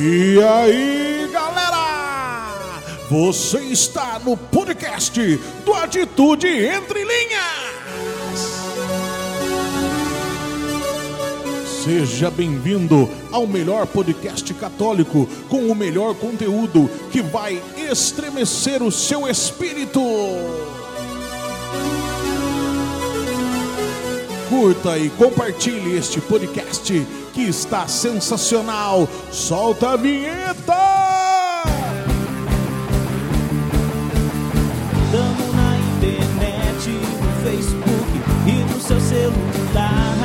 E aí, galera? Você está no podcast do Atitude Entre Linhas. Seja bem-vindo ao melhor podcast católico com o melhor conteúdo que vai estremecer o seu espírito. Curta e compartilhe este podcast que está sensacional. Solta a vinheta! Tamo na internet, no Facebook e no seu celular.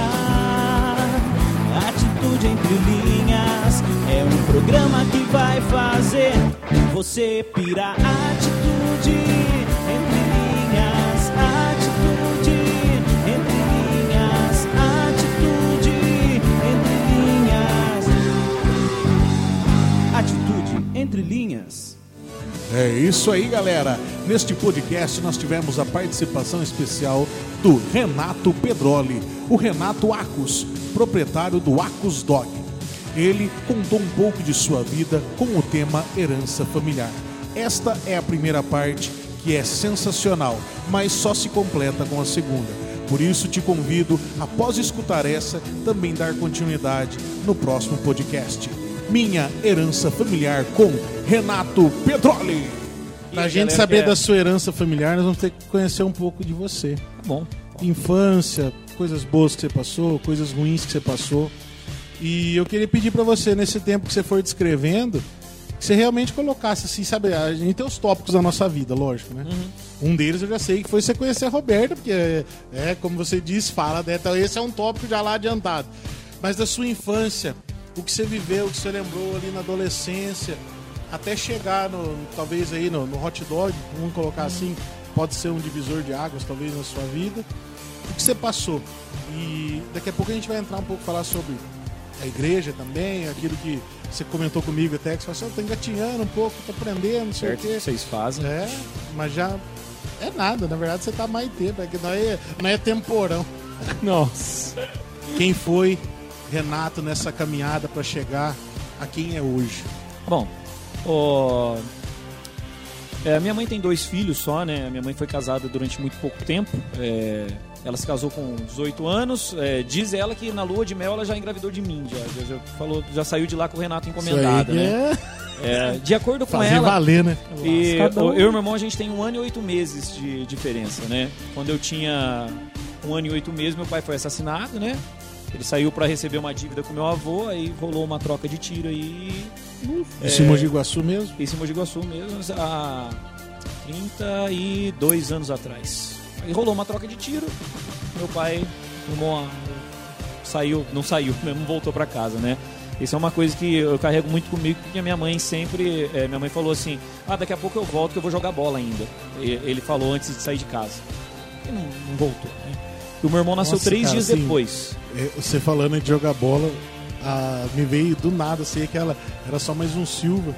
Atitude entre linhas é um programa que vai fazer você pirar. Atitude É isso aí, galera. Neste podcast nós tivemos a participação especial do Renato Pedroli, o Renato Acus, proprietário do Acus Dog. Ele contou um pouco de sua vida com o tema herança familiar. Esta é a primeira parte que é sensacional, mas só se completa com a segunda. Por isso te convido, após escutar essa, também dar continuidade no próximo podcast. Minha herança familiar com Renato Pedroli. Pra gente galera saber é- da sua herança familiar, nós vamos ter que conhecer um pouco de você. Tá bom. Infância, coisas boas que você passou, coisas ruins que você passou. E eu queria pedir pra você, nesse tempo que você for descrevendo, que você realmente colocasse assim, sabe? A gente tem os tópicos da nossa vida, lógico, né? Um deles eu já sei que foi você conhecer a Roberta, porque é, é, como você disse, fala, né? Então esse é um tópico já lá adiantado. Mas da sua infância, o que você viveu, o que você lembrou ali na adolescência, até chegar no, talvez aí no, no hot dog, vamos colocar assim, pode ser um divisor de águas talvez na sua vida. O que você passou? E daqui a pouco a gente vai entrar um pouco falar sobre a igreja também, aquilo que você comentou comigo até, que você falou assim, eu tô engatinhando um pouco, tô aprendendo, não sei o Certo quê. que vocês fazem. É, mas já é nada, na verdade você tá mais tempo, é que não é, não é temporão. Nossa. Quem foi Renato nessa caminhada para chegar a quem é hoje? Bom, ó, é, minha mãe tem dois filhos só, né? Minha mãe foi casada durante muito pouco tempo. É, ela se casou com 18 anos. É, diz ela que na lua de mel ela já engravidou de mim. Já, já, já falou, já saiu de lá com o Renato encomendado, né? é É, de acordo com fazer ela, valer, né? E Lascadão. o- eu e meu irmão, a gente tem um ano e oito meses de diferença, né? Quando eu tinha um ano e oito meses, meu pai foi assassinado, né? Ele saiu pra receber uma dívida com meu avô, aí rolou uma troca de tiro aí. Isso em Mogi Guaçu mesmo? Isso em Mogi Guaçu mesmo, há 32 anos atrás. Aí rolou uma troca de tiro, meu pai uma, saiu, não saiu, mesmo voltou pra casa, né? Isso é uma coisa que eu carrego muito comigo, porque a minha mãe sempre. eh, minha mãe falou assim: Ah, daqui a pouco eu volto que eu vou jogar bola ainda. E- Ele falou antes de sair de casa. E não, não voltou, né? E o meu irmão nasceu Nossa, três cara, dias assim, depois. É, Você falando de jogar bola, ah, me veio do nada, assim, aquela. Era só mais um Silva.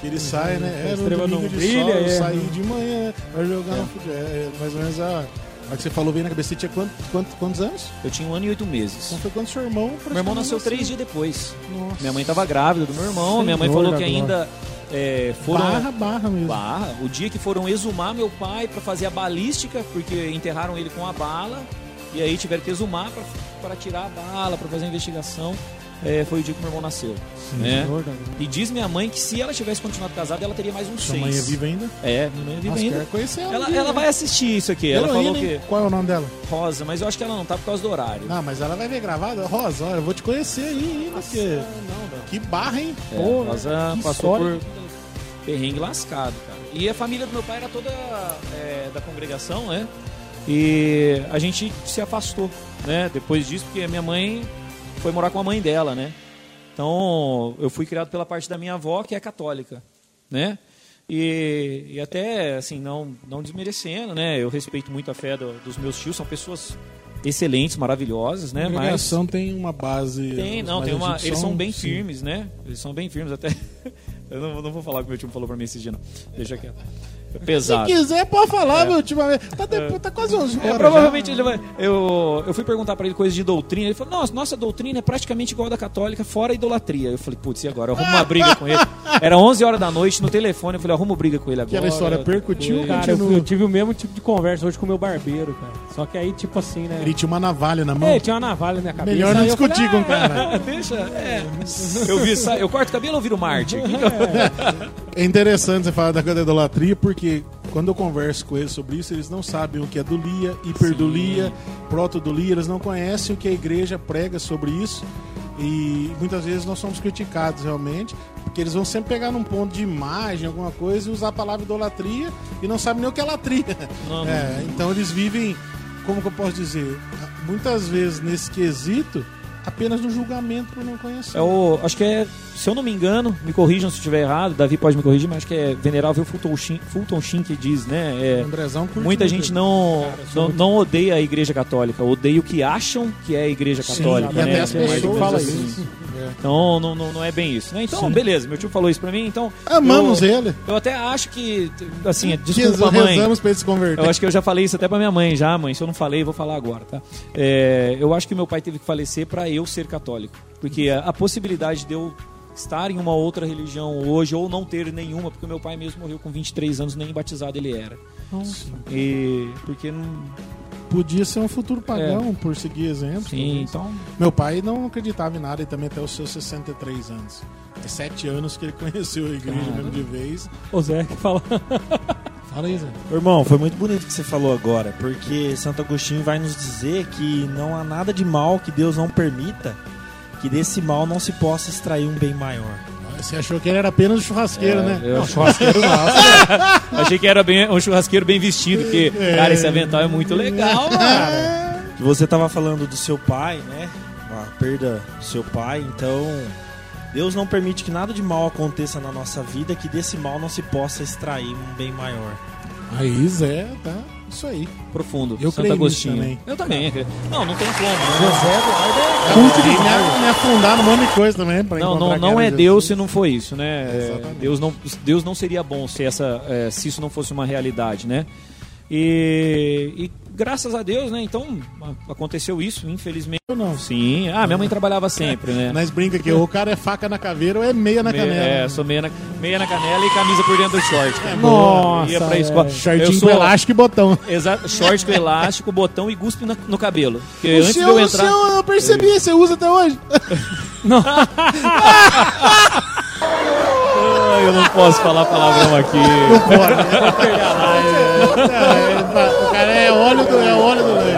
Que ele sai, né? a Era um estrela domingo não de brilha, sol, eu é. saí de manhã, vai jogar no futebol. É, é, mais ou menos a. A que você falou bem na cabeça, você tinha quanto, quanto- quantos anos? Eu tinha um ano e oito meses. Então foi quando seu irmão. Meu irmão nasceu praticamente três dias depois. Nossa. Minha mãe estava grávida do meu irmão. minha mãe Senhor falou que ainda é, foram. Barra, barra mesmo. Barra. O dia que foram exumar meu pai para fazer a balística, porque enterraram ele com a bala. E aí tiveram que exumar para tirar a bala, para fazer a investigação. É, foi o dia que meu irmão nasceu. né? Senhor da- E diz minha mãe que se ela tivesse continuado casada, ela teria mais uns Sua seis. mãe é viva ainda? É, minha mãe é viva Nossa, ainda. conhecer ela. Ela, ela né? vai assistir isso aqui. Ela Heroína, falou hein? que. Qual é o nome dela? Rosa, mas eu acho que ela não tá por causa do horário. Não, mas ela vai ver gravado. Rosa, olha, eu vou te conhecer aí porque... não, não. Que barra, hein? É, Pô, Rosa que passou história. por perrengue lascado, cara. E a família do meu pai era toda é, da congregação, né? E a gente se afastou, né? Depois disso, porque a minha mãe foi morar com a mãe dela, né? Então, eu fui criado pela parte da minha avó, que é católica, né? E, e até, assim, não, não desmerecendo, né? Eu respeito muito a fé do- dos meus tios, são pessoas excelentes, maravilhosas, né? A Mas congregação tem uma base. tem, não, tem uma. Eles são bem sim. firmes, né? Eles são bem firmes até. Eu não, não vou falar o que meu time falou pra mim esse dia, não. Deixa quieto. Se pesado. quiser, pode falar, meu, ultimamente. Tá, depois, tá quase 11 É, horas. provavelmente ele vai. Eu, eu fui perguntar pra ele coisas de doutrina. Ele falou: Nossa, nossa doutrina é praticamente igual a da católica, fora a idolatria. Eu falei: Putz, e agora? Eu arrumo uma briga com ele. Era 11 horas da noite no telefone. Eu falei: Arrumo briga com ele agora. Aquela história percutiu, Cara, eu, eu tive o mesmo tipo de conversa hoje com o meu barbeiro, cara. Só que aí, tipo assim, né? Ele tinha uma navalha na mão. É, tinha uma navalha na minha cabeça. Melhor não discutir com o "Ah, cara. Deixa, é. Eu vi, eu corto o cabelo ou viro Marte? Eu- É interessante você falar da coisa da idolatria, porque quando eu converso com eles sobre isso, eles não sabem o que é dulia, hiperdulia, protodulia, eles não conhecem o que a igreja prega sobre isso. E muitas vezes nós somos criticados realmente, porque eles vão sempre pegar num ponto de imagem, alguma coisa, e usar a palavra idolatria e não sabem nem o que é latria. Não, não. É, então eles vivem, como que eu posso dizer, muitas vezes nesse quesito, apenas no julgamento por não conhecer. É o, acho que é, se eu não me engano, me corrijam se estiver errado, Davi pode me corrigir, mas acho que é Venerável Fulton Sheen, Fulton Sheen que diz, né? É, muita gente não, Cara, não, muito- não odeia a igreja católica, odeia o que acham que é a igreja Sim, católica. e né? até as É ou pessoas menos fala isso. Então não, não, não é bem isso, né? Então, Sim. beleza, meu tio falou isso pra mim, então. Amamos eu, ele. Eu até acho que, assim, desculpa, mãe. rezamos pra ele se converter. Eu acho que eu já falei isso até pra minha mãe, já, mãe. Se eu não falei, eu vou falar agora, tá? É, eu acho que meu pai teve que falecer pra eu ser católico. Porque a, a possibilidade de eu estar em uma outra religião hoje ou não ter nenhuma, porque meu pai mesmo morreu com 23 anos, nem batizado ele era. E porque não. Podia ser um futuro pagão, por seguir exemplo. É. Sim, então. Meu pai não acreditava em nada e também até os seus 63 anos. É sete anos que ele conheceu a igreja Cara. mesmo de vez. O Zé que fala. Fala aí, Zé. Irmão, foi muito bonito o que você falou agora, porque Santo Agostinho vai nos dizer que não há nada de mal que Deus não permita, que desse mal não se possa extrair um bem maior. Você achou que ele era apenas um churrasqueiro, É, né? eu- Não, churrasqueiro nosso. Achei que era bem, um churrasqueiro bem vestido, porque, cara, esse avental é muito legal, cara. Você tava falando do seu pai, né? A perda do seu pai, então Deus não permite que nada de mal aconteça na nossa vida, que desse mal não se possa extrair um bem maior. Aí, Zé, tá. Isso aí. Profundo. Eu Santo Agostinho. também. Eu também. Não, não tem como. né? José Eduardo é Culto de me, me afundar num monte de coisa também. Pra Não, não, não é Deus se não for isso, né? É, Exatamente. Deus não, Deus não seria bom se, essa, é, se isso não fosse uma realidade, né? E, e graças a Deus, né? Então aconteceu isso, infelizmente. Eu não. Sim. Ah, minha mãe trabalhava sempre, né? Nós brinca que o cara é faca na caveira ou é meia na Meia- canela. É, sou meia na, meia na canela e camisa por dentro do short. cara. Nossa, Ia pra escola. Shortinho Eu com sou- elástico e botão. Exato, short com elástico, botão e guspe na- no cabelo. Porque O antes seu, de eu o entrar. seu eu percebi, você usa até hoje. Ai, eu não posso falar palavrão aqui. o cara é óleo do, é óleo do lanche.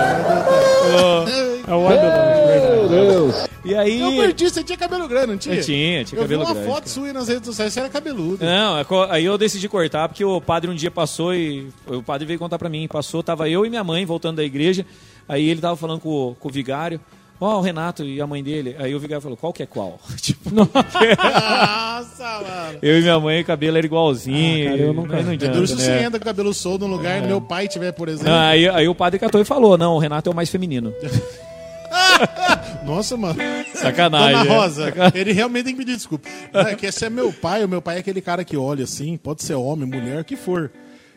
É o olho do lanche, verdade. E aí. Eu perdi, você tinha cabelo grande, não tinha? Eu tinha, tinha eu cabelo vi uma grande, foto cara. sua nas redes sociais, você era cabeludo. Não, é aí eu decidi cortar porque o padre um dia passou e o padre veio contar pra mim. Passou, tava eu e minha mãe voltando da igreja. Aí ele tava falando com, com o vigário. Ó, o Renato e a mãe dele. Aí o vigário falou: qual que é qual? tipo, Nossa, mano. eu e minha mãe, o cabelo era igualzinho. Ah, cara, eu nunca- não É adianta, duro se você né? entra com o cabelo solto num lugar e meu pai tiver, por exemplo. Não, aí, aí o padre catou e falou: não, o Renato é o mais feminino. Nossa, mano. Sacanagem. Dona né? Rosa, ele realmente tem que pedir desculpa. É que esse é meu pai, o meu pai é aquele cara que olha assim, pode ser homem, mulher, o que for.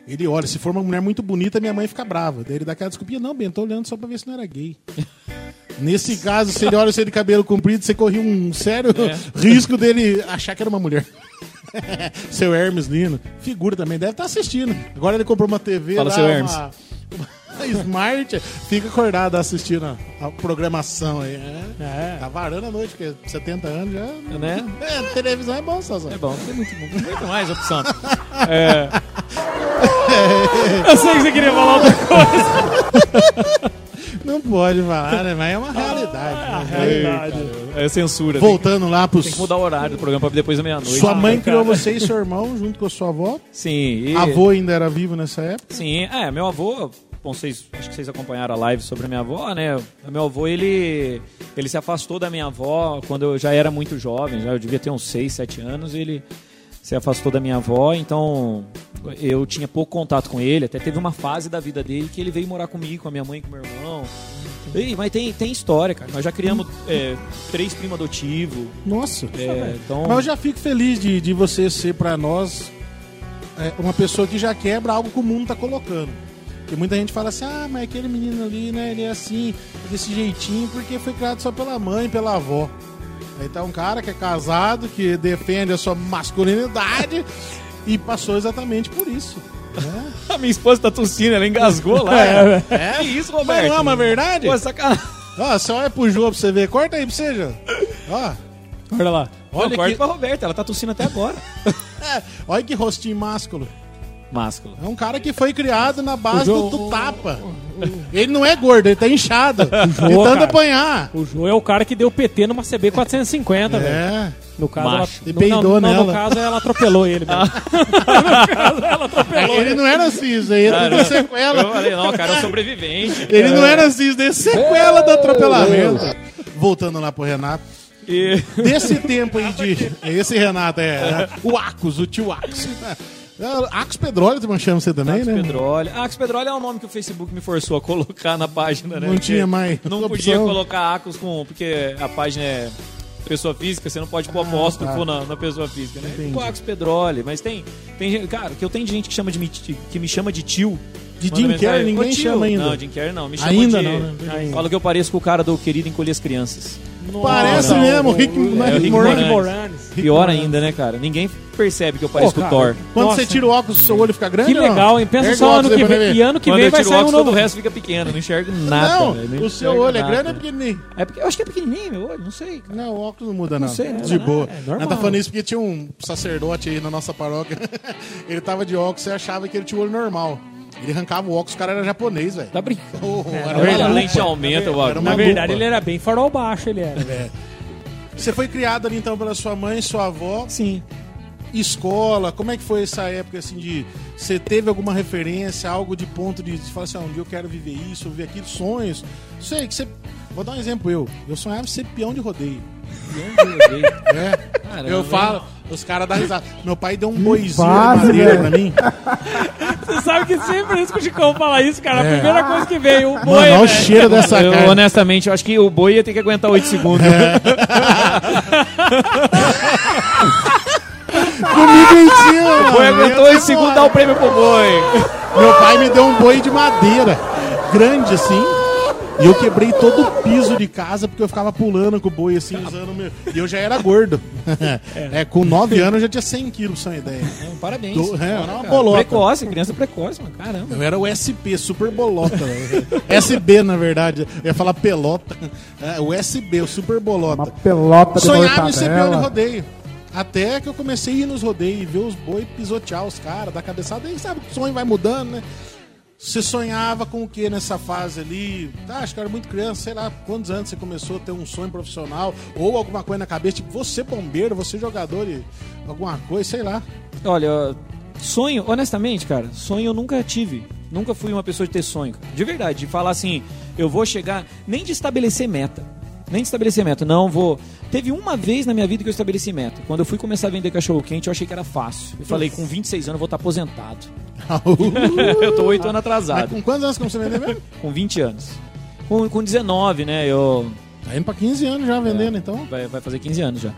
Ele olha, se for uma mulher muito bonita, minha mãe fica brava. Daí ele dá aquela desculpinha, não, Ben, tô olhando só pra ver se não era gay. Nesse caso, se ele olha você de cabelo comprido, você corria um sério É. risco dele achar que era uma mulher. seu Hermes Lino, figura também, deve estar assistindo. Agora ele comprou uma TV Fala, lá, seu Hermes. uma, Smart, fica acordado assistindo a, a programação aí. É. É. Tá varando a noite, porque 70 anos já. Né? É, televisão é bom, Sazão. É bom, tem muito, muito mais opção. É, Eu sei que você queria falar outra coisa. Não pode falar, né? Mas é uma realidade. né? Realidade. é censura. Voltando lá pros. tem que mudar o horário do programa pra depois da meia-noite. Sua mãe Ah, criou cara. você e seu irmão junto com a sua avó. Sim. E... Avô ainda era vivo nessa época. Sim, é, meu avô, bom, vocês, acho que vocês acompanharam a live sobre a minha avó, né? O Meu avô, ele, ele se afastou da minha avó quando eu já era muito jovem, já eu devia ter uns 6, 7 anos, ele se afastou da minha avó, então eu tinha pouco contato com ele, até teve uma fase da vida dele que ele veio morar comigo, com a minha mãe, com o meu irmão. E, mas tem, tem história, cara. Nós já criamos é, três primos adotivos. Nossa. É, então, Mas eu já fico feliz de, de você ser pra nós é, uma pessoa que já quebra algo que o mundo tá colocando. Porque muita gente fala assim, ah, mas aquele menino ali, né, ele é assim, desse jeitinho, porque foi criado só pela mãe, pela avó. Aí tá um cara que é casado, que defende a sua masculinidade e passou exatamente por isso. né? A minha esposa tá tossindo, ela engasgou lá. É, É, que isso, Mas Roberto? não é uma verdade? Pô, sacanagem. Ó, você olha pro jogo pra você ver. Corta aí pra você, já. Ó, Olha lá. Olha, Olha corta que- pra Roberta, ela tá tossindo até agora. é, olha que rostinho másculo. Másculo. É um cara que foi criado na base do, João- do tapa. Ele não é gordo, ele tá inchado. tentando cara. apanhar. O Jô é o cara que deu PT numa CB 450, velho. É. No caso, ela. E no, peidou não, não, nela. no caso, ela atropelou ele. velho. Ele não era assim, isso aí é tudo Eu sequela. falei, não, o cara é um sobrevivente. Ele não era daí é sequela do atropelamento. Voltando lá pro Renato. E... Desse tempo aí de. Esse Renato é. é, O Acos, o tio Acos. É, Acos Pedroli, tu chama você também, Ax né? Pedroli. Ax é o nome que o Facebook me forçou a colocar na página, né? Não Porque tinha mais Não opção. podia colocar Acos com. Porque a página é pessoa física, você não pode pôr apóstolo tá. na, na pessoa física, né? Entendi. Acos Pedroli, mas tem. tem cara, que eu tenho gente que, chama de, que me chama de tio. De Jim Carrey, "Ô, ninguém tio." chama ainda. Não, Jim Carrey não. Me chama Ainda de... não, né? Fala que eu pareço com o cara do Querido Encolher as Crianças. Parece Não, mesmo, o- Rick, Rick é o Rick Moranis. Rick Moranis. Pior ainda, né, cara? Ninguém percebe que eu pareço Pô, com o Thor. Quando Nossa. você tira o óculos, seu olho fica grande? Que ou não? legal, hein? Pensa só ano que vem. E ano que Quando vem vai sair um óculos, novo. todo o resto fica pequeno, não enxergo nada. Não, velho, o seu olho é nada. grande ou é pequenininho? É porque eu acho que é pequenininho meu olho, não sei, cara. Não, o óculos não muda, não. sei, não. de boa. É normal. Nós tá falando isso porque tinha um sacerdote aí na nossa paróquia. ele tava de óculos, você achava que ele tinha o olho normal. Ele arrancava o óculos, o cara era japonês, velho. Tá brincando. Oh, É, era na uma. A lente aumenta, o uma Na verdade, lupa. ele era bem farol baixo, ele era. Você foi criado ali então pela sua mãe, sua avó, Sim. escola. Como é que foi essa época assim de você teve alguma referência, algo de ponto de, de falar assim, ah, um dia eu quero viver isso, eu viver aquilo, sonhos. Sei que você Vou dar um exemplo eu. Eu sonhava em ser peão de rodeio. É. Caramba, eu falo, os caras dão risada. Meu pai deu um boizinho de madeira pra mim. Você sabe que sempre isso que o Chicão fala isso, cara. A É. primeira coisa que veio, o Mano, boi, olha o velho. cheiro dessa Eu, carne. honestamente, eu acho que o boi ia ter que aguentar 8 segundos. Comigo em cima, O mano. boi aguentou ia 8 ser segundos, dá o prêmio pro boi. Meu pai me deu um boi de madeira, grande assim. E eu quebrei todo o piso de casa porque eu ficava pulando com o boi assim, usando o meu. E eu já era gordo. É, com 9 anos eu já tinha 100 quilos, pra ter uma ideia. Não, parabéns. Do- é, era uma bolota. Precoce, criança precoce, mano. Caramba. Eu era o SP, super bolota. SB, na verdade. Eu ia falar pelota. É, o SB, o super bolota. Uma pelota de Sonhava em ser peão rodeio. Até que eu comecei a ir nos rodeios e ver os boi pisotear os caras, dar cabeçada. Aí sabe, o sonho vai mudando, né? Você sonhava com o que nessa fase ali? Ah, acho que era muito criança, sei lá, quantos anos você começou a ter um sonho profissional ou alguma coisa na cabeça, tipo, você bombeiro, você jogador e alguma coisa, sei lá. Olha, sonho, honestamente, cara, sonho eu nunca tive. Nunca fui uma pessoa de ter sonho. De verdade, de falar assim, eu vou chegar, nem de estabelecer meta. Nem de estabelecer meta, não vou. Teve uma vez na minha vida que eu estabeleci meta. Quando eu fui começar a vender cachorro quente, eu achei que era fácil. Eu falei, com 26 anos eu vou estar aposentado. eu tô 8 anos Mas atrasado. com quantos anos que você vender mesmo? Com 20 anos. Com, com 19, né? Eu. Tá indo pra 15 anos já vendendo, então. Vai, vai fazer 15 anos já.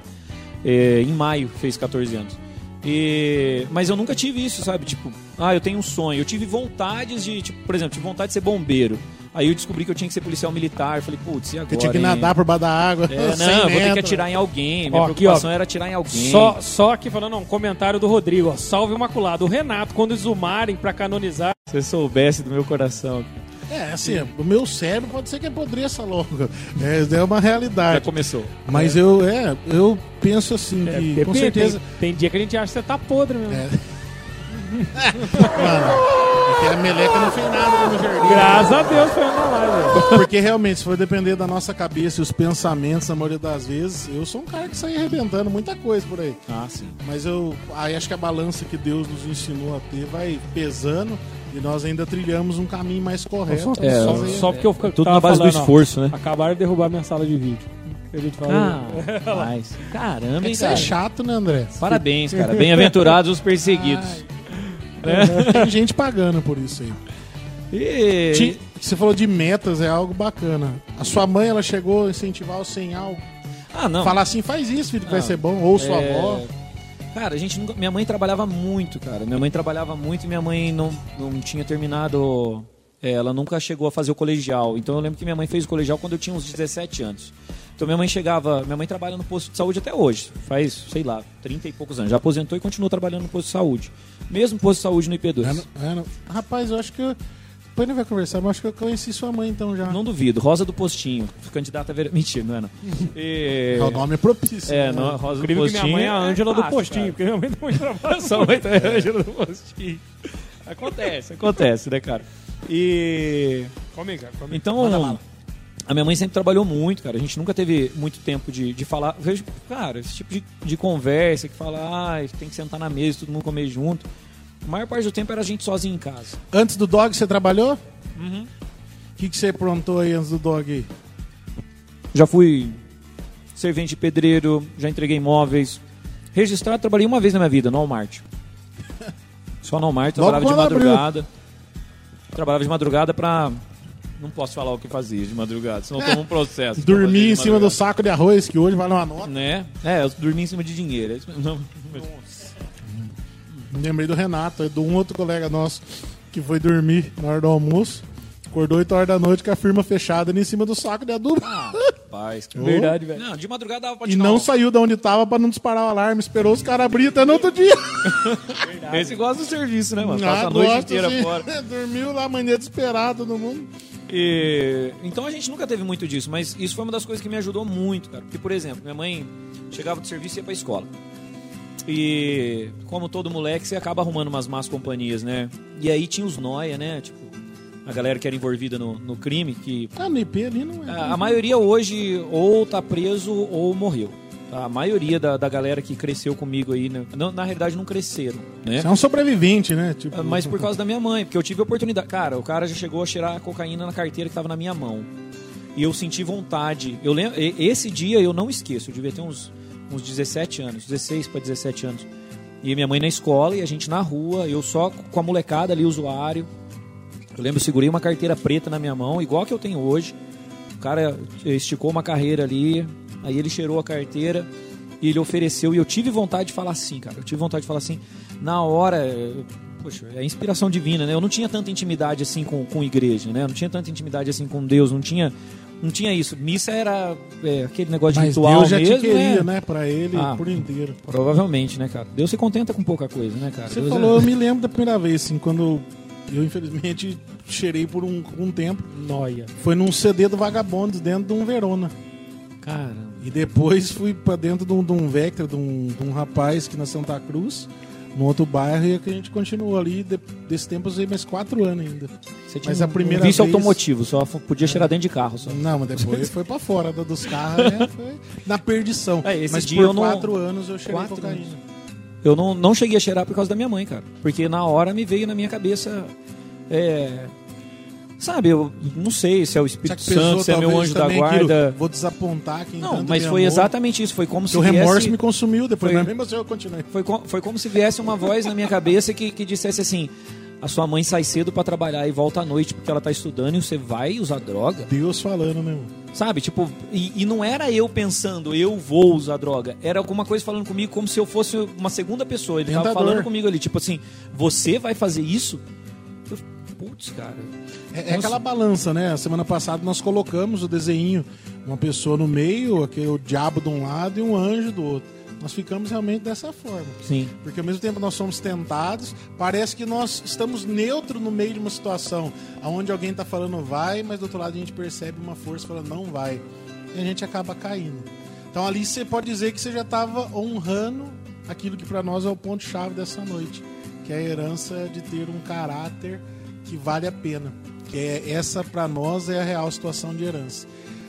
É, em maio fez 14 anos. E, mas eu nunca tive isso, sabe? Tipo, ah, eu tenho um sonho. Eu tive vontades de, tipo, por exemplo, tive vontade de ser bombeiro. Aí eu descobri que eu tinha que ser policial militar. Eu falei, putz, e agora? Que tinha que hein? nadar por baixo da água. É, 100 não, eu vou ter que atirar em alguém. Minha Ó, aqui, preocupação ó. era atirar em alguém. Só, só aqui falando, um comentário do Rodrigo, ó. Salve Imaculado. O Renato, quando exumarem pra canonizar. Se você soubesse do meu coração. É, assim, o meu cérebro pode ser que apodreça logo. É, é uma Já realidade. começou. Mas eu, é, eu penso assim É, que, com certeza, Tem, tem dia que a gente acha que você tá podre mesmo. É. mano, é que a meleca não fez nada no meu jardim. Graças a Deus foi na live. Porque realmente, se for depender da nossa cabeça e os pensamentos, na maioria das vezes, eu sou um cara que sai arrebentando muita coisa por aí. Ah, sim. Mas eu aí acho que a balança que Deus nos ensinou a ter vai pesando e nós ainda trilhamos um caminho mais correto. É, Só aí- só porque eu fico- Tudo na base do ó, esforço, né? Acabaram de derrubar minha sala de vídeo. A gente falou. Ah, mas. Caramba, É que hein, você é cara. chato, né, André? Parabéns, cara. Bem-aventurados os perseguidos. Tem gente pagando por isso aí. E... Ti- Você falou de metas, é algo bacana. A sua mãe, ela chegou a incentivar você em algo. Ah, não. Falar assim, faz isso, filho, que vai ser bom. Ou sua É, avó. Cara, a gente nunca... Minha mãe trabalhava muito, cara. Minha mãe trabalhava muito e minha mãe não, não tinha terminado. é, ela nunca chegou a fazer o colegial. Então eu lembro que minha mãe fez o colegial quando eu tinha uns 17 anos. Então minha mãe chegava. Minha mãe trabalha no posto de saúde até hoje. Faz, sei lá, 30 e poucos anos. Já aposentou e continua trabalhando no posto de saúde. Mesmo posto de saúde no IP2. É, não- é, não. Rapaz, eu acho que. eu- Depois não vai conversar, mas eu acho que eu conheci sua mãe então já. Não duvido. Rosa do Postinho. Candidata a ver... Mentira, não é não. E... É, o nome é propício. É, né? não, Rosa do que Postinho. minha mãe é a Ângela do fácil, postinho, cara. porque minha mãe também trabalha Sua mãe também é Ângela do Postinho. Acontece, acontece, né, cara? E. Comigo, cara, comigo. Então. A minha mãe sempre trabalhou muito, cara. A gente nunca teve muito tempo de, de falar. Vejo, cara, esse tipo de, de conversa que fala, ah, tem que sentar na mesa, todo mundo comer junto. A maior parte do tempo era a gente sozinho em casa. Antes do dog você trabalhou? Uhum. O que, que você aprontou aí antes do dog? Já fui servente de pedreiro, já entreguei imóveis. Registrado, trabalhei uma vez na minha vida, no Walmart. Só no Walmart, trabalhava de quando abriu. madrugada. Trabalhava de madrugada pra. Não posso falar o que fazia de madrugada, senão tomo um processo. Dormir em cima do saco de arroz, que hoje vale uma nota. Né? É, eu dormi em cima de dinheiro. é isso mesmo. Não, Lembrei do Renato, de um outro colega nosso que foi dormir na hora do almoço. Acordou 8 horas da noite com a firma fechada ali em cima do saco de adubo. Paz, cara. Verdade, velho. Não, de madrugada dava pra E te dar não saiu de onde tava pra não disparar o alarme. Esperou os caras abrir até no outro dia. Esse gosta do serviço, né, mano? Ah, Passa a noite gosto, inteira sim. fora. Dormiu lá amanhã desesperado todo mundo. E, então a gente nunca teve muito disso, mas isso foi uma das coisas que me ajudou muito, cara. Porque, por exemplo, minha mãe chegava do serviço e ia pra escola. E como todo moleque, você acaba arrumando umas más companhias, né? E aí tinha os noia, né? Tipo, a galera que era envolvida no, no crime, que Ah, no IP ali não é. a, a maioria hoje ou tá preso ou morreu. A maioria da, da galera que cresceu comigo aí, né? Não- na realidade não cresceram, né? Você é um sobrevivente, né? Tipo, Mas por causa da minha mãe, porque eu tive a oportunidade. Cara, o cara já chegou a cheirar cocaína na carteira que tava na minha mão. E eu senti vontade. Eu lembro, esse dia eu não esqueço, eu devia ter uns, uns 17 anos, 16 para 17 anos. E minha mãe na escola e a gente na rua, eu só com a molecada ali, usuário. Eu lembro, eu segurei uma carteira preta na minha mão, igual a que eu tenho hoje. O cara esticou uma carreira ali, aí ele cheirou a carteira e ele ofereceu. E eu tive vontade de falar assim, cara. Eu tive vontade de falar assim. Na hora, poxa, é inspiração divina, né? Eu não tinha tanta intimidade assim com, com igreja, né? Eu não tinha tanta intimidade assim com Deus, não tinha, não tinha isso. Missa era é, aquele negócio de Mas ritual Deus já mesmo, te queria, né? né? Pra ele Ah. por inteiro. Provavelmente, né, cara? Deus se contenta com pouca coisa, né, cara? Você Deus falou, é- eu me lembro da primeira vez, assim, quando eu infelizmente cheirei por um, um tempo. Noia. Foi num CD do Vagabondes, dentro de um Verona. Caramba. E depois fui pra dentro de um, de um Vectra, de um, de um rapaz que na Santa Cruz, no outro bairro, e que a gente continuou ali. De, desse tempo eu usei mais quatro anos ainda. Você tinha Mas a primeira um vício vez- automotivo, só podia cheirar dentro de carro. Só. Não, mas depois foi pra fora dos carros, né? Foi na perdição. É, esse mas dia por eu não- quatro anos eu cheirei Quatro cocaína. anos. Eu não, não cheguei a cheirar por causa da minha mãe, cara. Porque na hora me veio na minha cabeça. É, sabe, eu não sei se é o Espírito Santo, se é meu anjo da também aquilo, guarda. Vou desapontar quem Não, mas foi amou. exatamente isso. Foi como se o remorso viesse, me consumiu depois, Foi- mas mesmo assim eu continuei. foi, foi como se viesse uma voz na minha cabeça que, que dissesse assim: a sua mãe sai cedo pra trabalhar e volta à noite porque ela tá estudando e você vai usar droga. Deus falando, né? mano? Sabe, tipo, e, e não era eu pensando, eu vou usar droga. Era alguma coisa falando comigo como se eu fosse uma segunda pessoa. Ele tava Tentador. falando comigo ali, tipo assim, você vai fazer isso? Putz, cara. É, é aquela balança, né? A semana passada nós colocamos o desenho, uma pessoa no meio, aquele, o diabo de um lado e um anjo do outro. Nós ficamos realmente dessa forma. Sim. Porque ao mesmo tempo nós somos tentados, parece que nós estamos neutro no meio de uma situação onde alguém está falando vai, mas do outro lado a gente percebe uma força falando não vai. E a gente acaba caindo. Então ali você pode dizer que você já estava honrando aquilo que para nós é o ponto-chave dessa noite, que é a herança de ter um caráter que vale a pena. É essa para nós é a real situação de herança.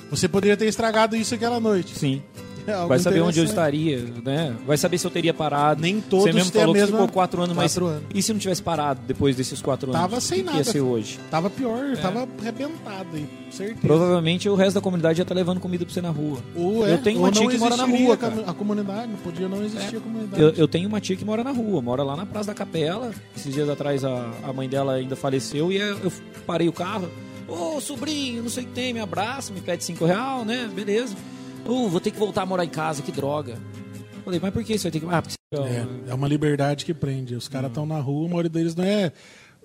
Você poderia ter estragado isso aquela noite. Sim. É Vai saber onde eu estaria, né? Vai saber se eu teria parado. Nem todos Você mesmo falou que mesma- ficou quatro anos, mas quatro anos. e se não tivesse parado depois desses quatro anos? Tava sem o que que nada. ia ser hoje? Tava pior, É. tava arrebentado aí, certeza. Provavelmente o resto da comunidade ia estar levando comida pra você na rua. Ou é, eu tenho uma tia que mora na rua, cara. A comunidade, não podia não existir a comunidade. Eu, eu tenho uma tia que mora na rua, mora lá na Praça da Capela. Esses dias atrás a, a mãe dela ainda faleceu e eu, eu parei o carro. Ô, sobrinho, não sei o que tem, me abraça, me pede cinco real, né? Beleza. Ô, vou ter que voltar a morar em casa, que droga. Falei, mas por que você vai ter que... Ah, porque Então, É, é uma liberdade que prende. Os caras estão na rua, a maioria deles não é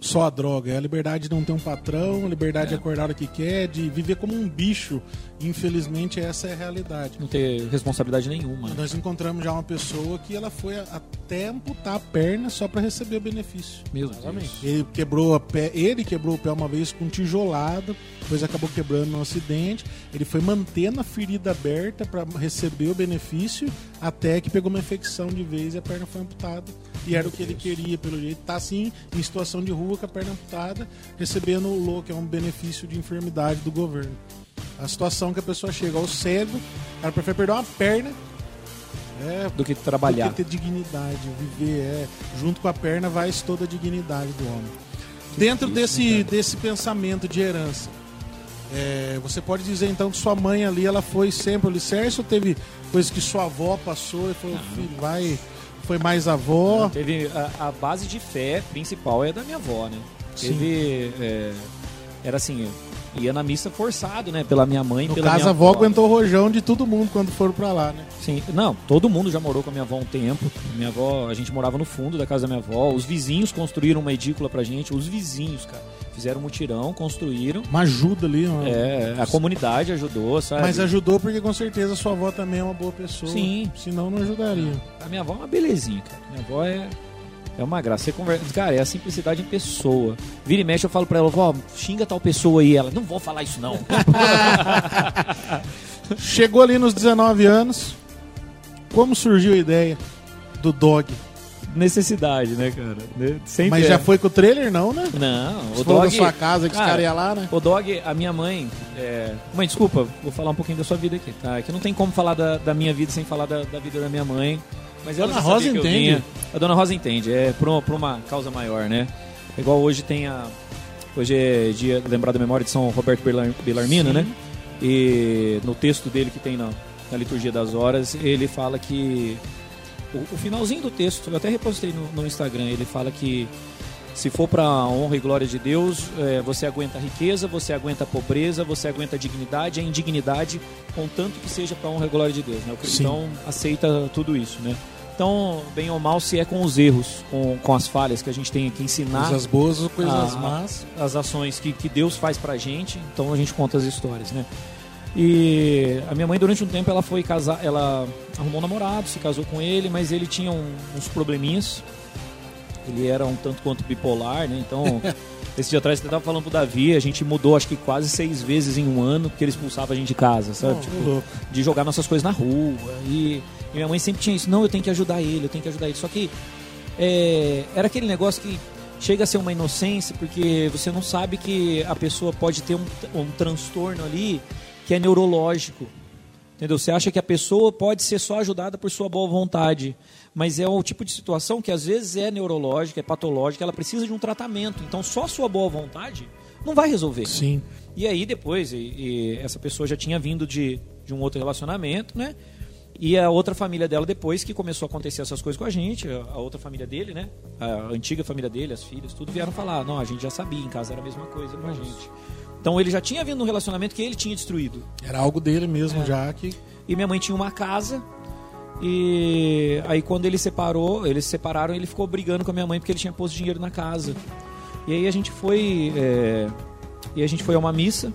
só a droga, é a liberdade de não ter um patrão, a liberdade de acordar a hora que quer, de viver como um bicho. Infelizmente, essa é a realidade. Não ter responsabilidade nenhuma. Nós encontramos já uma pessoa que ela foi até amputar a perna só para receber o benefício. Deus. Ele quebrou, a pé, ele quebrou o pé uma vez com tijolada, depois acabou quebrando no acidente. Ele foi mantendo a ferida aberta para receber o benefício até que pegou uma infecção de vez e a perna foi amputada. E era o que ele queria, pelo jeito. Tá assim, em situação de rua, com a perna amputada, recebendo o LO, que é um benefício de enfermidade do governo. A situação que a pessoa chega ao cego, ela prefere perder uma perna é, Do que trabalhar. do que ter dignidade, viver, é, junto com a perna vai toda a dignidade do homem. Dentro desse, desse pensamento de herança, é, você pode dizer então que sua mãe ali ela foi sempre o alicerce ou teve coisas que sua avó passou e falou, filho, vai, foi mais avó? Teve a, a base de fé principal é da minha avó, né? Teve. é, era assim, ia na missa forçado, né? Pela minha mãe No pela caso, minha a avó aguentou o rojão de todo mundo quando foram pra lá, né? Sim, não, todo mundo já morou com a minha avó um tempo. Minha avó, a gente morava no fundo da casa da minha avó. Os vizinhos construíram uma edícula pra gente. Os vizinhos, cara, fizeram um mutirão, construíram. Uma ajuda ali, uma- É, a comunidade ajudou, sabe? mas ajudou porque com certeza sua avó também é uma boa pessoa. Sim. Senão não ajudaria. A minha avó é uma belezinha, cara. Minha avó é. É uma graça. Você conversa. Cara, é a simplicidade em pessoa. Vira e mexe, eu falo pra ela, vó, xinga tal pessoa aí. Ela, não vou falar isso não. Chegou ali nos 19 anos. Como surgiu a ideia do dog? Necessidade, né, cara? Ne- Sempre Mas é. já foi com o trailer, não, né? Não, Você o falou dog. da sua casa que os Cara, caras iam lá, né? O dog, a minha mãe. é, Mãe, desculpa, vou falar um pouquinho da sua vida aqui, tá? É que não tem como falar da, da minha vida sem falar da, da vida da minha mãe. Mas ela Dona Rosa entende. A dona Rosa entende, é por uma, uma causa maior, né? Igual hoje tem a. Hoje é dia lembrar da memória de São Roberto Belar- Belarmino, né? E no texto dele que tem na, na liturgia das horas, ele fala que. O, o finalzinho do texto, eu até repostei no, no Instagram, ele fala que se for para honra e glória de Deus, é, você aguenta a riqueza, você aguenta a pobreza, você aguenta a dignidade, a indignidade, contanto que seja para honra e glória de Deus. Né? O cristão aceita tudo isso, né? Então, bem ou mal, se é com os erros, com, com as falhas que a gente tem que ensinar Coisas boas ou coisas Ah, más. as ações que, que Deus faz pra gente, então a gente conta as histórias, né? E a minha mãe durante um tempo ela foi casar, ela arrumou um namorado, se casou com ele, mas ele tinha um- uns probleminhas. Ele era um tanto quanto bipolar, né? Então, esse dia atrás eu tava falando pro Davi, a gente mudou acho que quase seis vezes em um ano, porque ele expulsava a gente de casa, sabe? Ô, Tipo, de jogar nossas coisas na rua. E, e minha mãe sempre tinha isso, não, eu tenho que ajudar ele, eu tenho que ajudar ele. Só que é, era aquele negócio que chega a ser uma inocência, porque você não sabe que a pessoa pode ter um, um transtorno ali que é neurológico. Entendeu? Você acha que a pessoa pode ser só ajudada por sua boa vontade, mas é o tipo de situação que às vezes é neurológica, é patológica, ela precisa de um tratamento. Então só a sua boa vontade não vai resolver. Sim. E aí depois, e, e essa pessoa já tinha vindo de, de um outro relacionamento, né? E a outra família dela, depois que começou a acontecer essas coisas com a gente, a, a outra família dele, né? A antiga família dele, as filhas, tudo vieram falar, não, a gente já sabia, em casa era a mesma coisa com a gente. Então ele já tinha vindo num relacionamento que ele tinha destruído. Era algo dele mesmo É. já que. E minha mãe tinha uma casa. E aí quando ele separou, eles se separaram, ele ficou brigando com a minha mãe porque ele tinha posto dinheiro na casa. E aí a gente foi. é, e a gente foi a uma missa.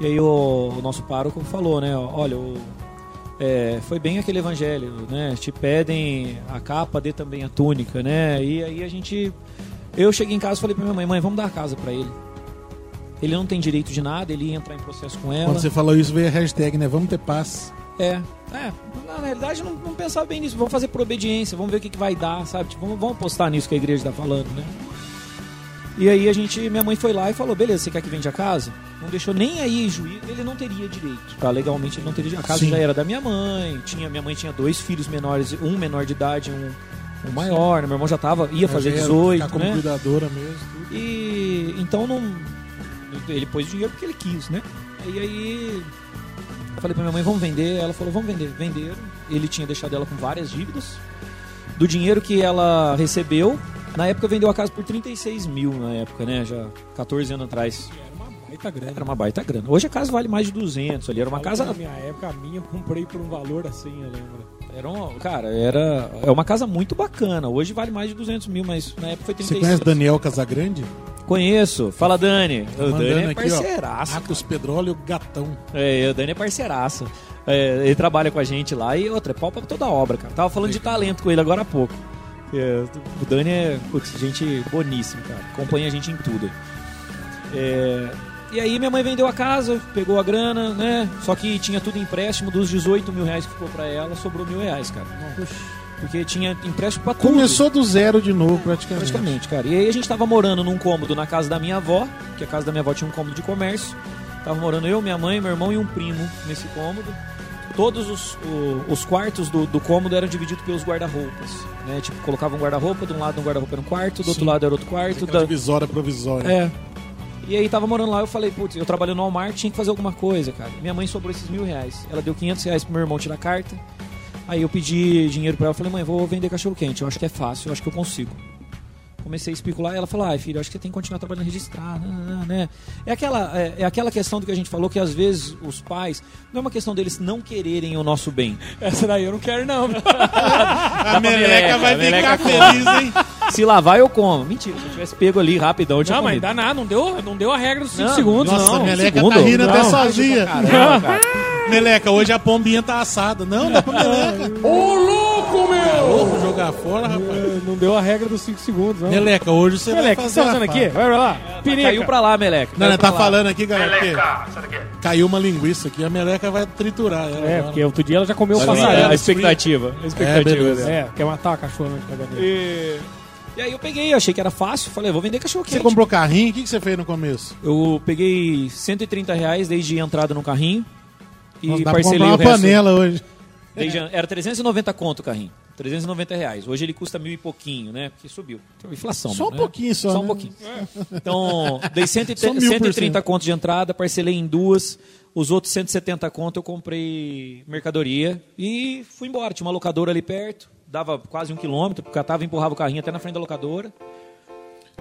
E aí o, o nosso pároco falou, né? Olha, o- é, foi bem aquele evangelho, né? Te pedem a capa, dê também a túnica, né? E aí a gente. Eu cheguei em casa falei pra minha mãe, mãe, vamos dar a casa pra ele. Ele não tem direito de nada, ele ia entrar em processo com ela. Quando você falou isso, veio a hashtag, né? Vamos ter paz. É, é. Na realidade, não, não pensava bem nisso. Vamos fazer por obediência, vamos ver o que, que vai dar, sabe? Tipo, vamos, vamos apostar nisso que a igreja tá falando, né? E aí a gente, minha mãe foi lá e falou, beleza, você quer que vende a casa? Não deixou nem aí juiz, ele não teria direito. Tá? Legalmente ele não teria. A casa Sim. já era da minha mãe, tinha, minha mãe tinha dois filhos menores, um menor de idade, um, um maior, né? meu irmão já tava, ia fazer Já era 18, Ficar como né? cuidadora mesmo. tudo. E então não. Ele pôs dinheiro porque ele quis, né? E aí. Eu falei pra minha mãe, vamos vender. Ela falou, vamos vender. Venderam. Ele tinha deixado ela com várias dívidas. Do dinheiro que ela recebeu, na época vendeu a casa por 36 mil, na época, né? Já 14 anos atrás. baita grana. Era uma baita grana. Hoje a casa vale mais de 200 ali. Era uma Na casa. minha época, a minha eu comprei por um valor assim, eu lembro. Era um, cara, era. É uma casa muito bacana. Hoje vale mais de 200 mil, mas na época foi Você 36. conhece Daniel Casagrande? Conheço. Fala, Dani. O Mandando Dani é aqui, ó. Acos Pedróleo Gatão. É, o Dani é parceiraço. É, ele trabalha com a gente lá e outra, é pau pra toda obra, cara. Tava falando de talento com ele agora há pouco. É, o Dani é, putz, gente boníssima, cara. Acompanha a gente em tudo. É, e aí minha mãe vendeu a casa, pegou a grana, né? Só que tinha tudo empréstimo, dos 18 mil reais que ficou pra ela, sobrou mil reais, cara. Porque tinha empréstimo pra tudo. Começou do zero de novo, praticamente. Praticamente, cara. E aí a gente tava morando num cômodo na casa da minha avó, que a casa da minha avó tinha um cômodo de comércio. Tava morando eu, minha mãe, meu irmão e um primo nesse cômodo. Todos os, o- os quartos do, do cômodo eram divididos pelos guarda-roupas. Né? Tipo, colocava um guarda-roupa, de um lado um guarda-roupa era um quarto, do outro Sim. lado era outro quarto. Da... divisória provisória. É. E aí tava morando lá, eu falei, putz, eu trabalho no Walmart, tinha que fazer alguma coisa, cara. Minha mãe sobrou esses mil reais. Ela deu 500 reais pro meu irmão tirar carta. Aí eu pedi dinheiro pra ela, falei, mãe, vou vender cachorro quente, eu acho que é fácil, eu acho que eu consigo. Comecei a especular e ela falou, ai filho, acho que você tem que continuar trabalhando registrado, né? É aquela, é, é aquela questão do que a gente falou, que às vezes os pais, não é uma questão deles não quererem o nosso bem. Essa daí eu não quero, não. A meleca meleca, vai a meleca ficar feliz, hein? Se lavar, eu como. Mentira, se eu tivesse pego ali rapidão, eu tinha Não, mas comido. dá nada, não deu, não deu a regra dos 5 Não, segundos, Nossa, não. a meleca segundo. tá rindo até Não, sozinha. Caramba, cara. Meleca, hoje a pombinha tá assada. Não, dá pra meleca. Ô, louco, meu! Louco, jogar fora, rapaz. É, Não deu a regra dos 5 segundos, não. Meleca, hoje você Meleca, o vai que você fazer tá fazendo aqui? Vai pra lá. Pinica. Caiu pra lá, Meleca. Não, não, pra tá lá. falando aqui, galera, que caiu uma linguiça aqui, a meleca vai triturar ela. É, agora. porque outro dia ela já comeu o passarinho. lá, a expectativa. A expectativa. né? É, quer matar a cachorra de. E... e aí eu peguei, achei que era fácil. Falei, vou vender cachorro Você quente. comprou carrinho? O que que você fez no começo? Eu peguei 130 reais desde a entrada no carrinho. E Nossa, dá pra parcelei comprar o uma resto. panela hoje. Desde, era 390 conto o carrinho. 390 reais. Hoje ele custa mil e pouquinho, né? Porque subiu. Inflação. Só um né? pouquinho só, Só um né? pouquinho. Então, dei 130, Só mil por 130 cento. conto de entrada, parcelei em duas. Os outros 170 conto eu comprei mercadoria e fui embora. Tinha uma locadora ali perto, dava quase um quilômetro, porque eu tava empurrava o carrinho até na frente da locadora.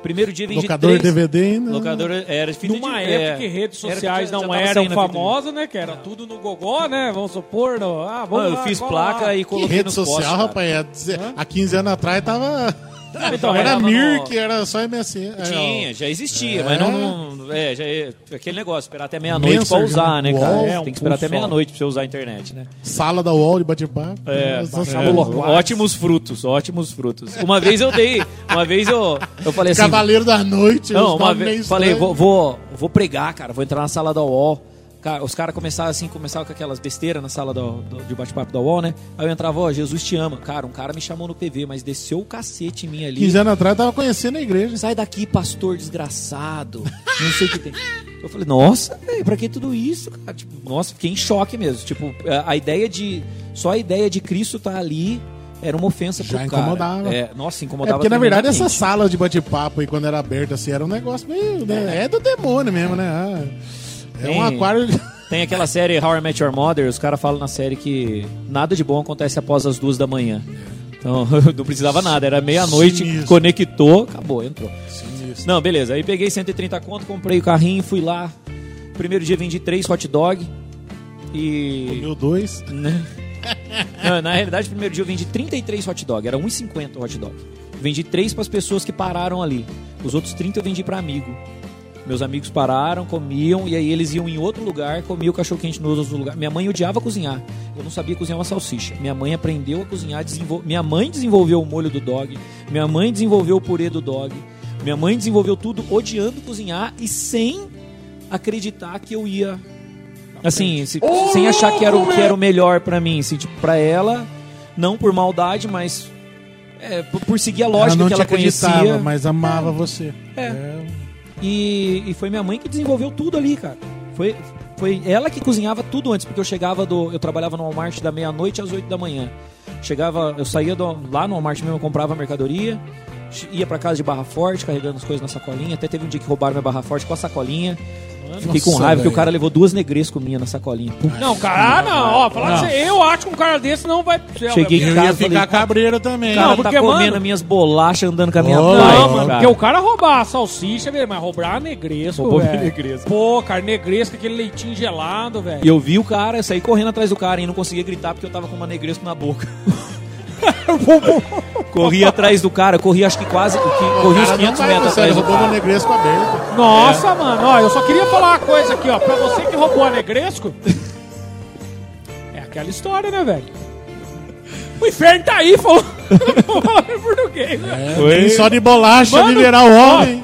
Primeiro dia vendi Locador três. DVD ainda. Locadora era fita Numa de, época é, que redes era- sociais já- já não eram famosas, né? Que era tudo no gogó, né? Vamos supor. No, ah, vamos eu lá, fiz cola placa lá. e Que coloquei rede nos social, rapaz? É dizer- Há 15 anos atrás tava. Então, era no- Mirk, era só MSN. É, Tinha, já existia, É. mas não. não- é, já é aquele negócio, esperar até meia-noite pra usar, né, cara? UOL, É, Tem que esperar até meia-noite pra você usar a internet, né? Sala da UOL de bate-papo. É, é, ótimos frutos, ótimos frutos. Uma vez eu dei, uma vez eu, eu falei assim. Cavaleiro da Noite. Não, uma vez falei, vou, vou, vou pregar, cara, vou entrar na sala da UOL. Cara, os caras começavam assim, começavam com aquelas besteiras na sala do, do- de bate-papo da UOL, né? Aí eu entrava, ó, Jesus te ama. Cara, um cara me chamou no PV, mas desceu o cacete em mim ali. 15 anos atrás eu tava conhecendo a igreja. Sai daqui, pastor desgraçado. Não sei o que tem. Eu falei, nossa, velho, pra que tudo isso, cara? Tipo, nossa, fiquei em choque mesmo. Tipo, a- a ideia de. Só a ideia de Cristo estar ali era uma ofensa Já pro cara. incomodava. É, nossa, É incomodava porque, na verdade, essa tremendamente. sala de bate-papo aí, quando era aberta assim, era um negócio meio. né, É, do demônio mesmo, né? Ah, É um Tem- aquário. Tem aquela série How I Met Your Mother, os caras falam na série que nada de bom acontece após as duas da manhã. Então, não precisava nada, era meia-noite, Sinistro. conectou, acabou, entrou. Não, beleza. Aí peguei 130 conto, comprei o carrinho, fui lá. Primeiro dia vendi três hot dog. E. Meu dois. né? Não, na realidade, o primeiro dia eu vendi 33 hot dog, era 1,50 o hot dog. Vendi três para as pessoas que pararam ali. Os outros 30 eu vendi para amigo. Meus amigos pararam, comiam, e aí eles iam em outro lugar, comiam o cachorro quente no outro lugar. Minha mãe odiava cozinhar. Eu não sabia cozinhar uma salsicha. Minha mãe aprendeu a cozinhar, desenvol... minha mãe desenvolveu o molho do dog, minha mãe desenvolveu o purê do dog, minha mãe desenvolveu tudo odiando cozinhar e sem acreditar que eu ia assim, se- sem achar que era o que era o melhor pra mim, assim, tipo, para ela, não por maldade, mas é, por, por seguir a ela lógica não que ela acreditava, conhecia. mas amava você. É. E, e foi minha mãe que desenvolveu tudo ali, cara. Foi, foi ela que cozinhava tudo antes, porque eu chegava do. Eu trabalhava no Walmart da meia-noite às 8 da manhã. Chegava, eu saía do- lá no Walmart mesmo, eu comprava mercadoria, ia pra casa de barra forte, carregando as coisas na sacolinha. Até teve um dia que roubaram minha barra forte com a sacolinha. Fiquei com Nossa, raiva que o cara levou duas negrescas minha na sacolinha. Não, cara, não, ó, falar Não. que você, eu acho que um cara desse não vai céu. Cheguei em amigo. ia casa, ficar falei, cabreiro também. O cara Não, tá porque, comendo mano- minhas bolachas andando com a minha mãe, Não, mano, cara. porque o cara roubar a salsicha, velho, mas roubar a negresco, Roubou velho. negresco. Pô, cara, negresco, aquele leitinho gelado, velho. E eu vi o cara, eu saí correndo atrás do cara e não conseguia gritar porque eu tava com uma negresco na boca. corri atrás do cara, corri acho que quase, que, corri uns Cara, 500 não vai, metros atrás do roubou uma cara. negresco aberto. Nossa, mano, ó, eu só queria falar uma coisa aqui, ó. Pra você que roubou a negresco, é aquela história, né, velho? O inferno tá aí, falou. Português, né? Tem só de bolacha Mano, liberar o homem.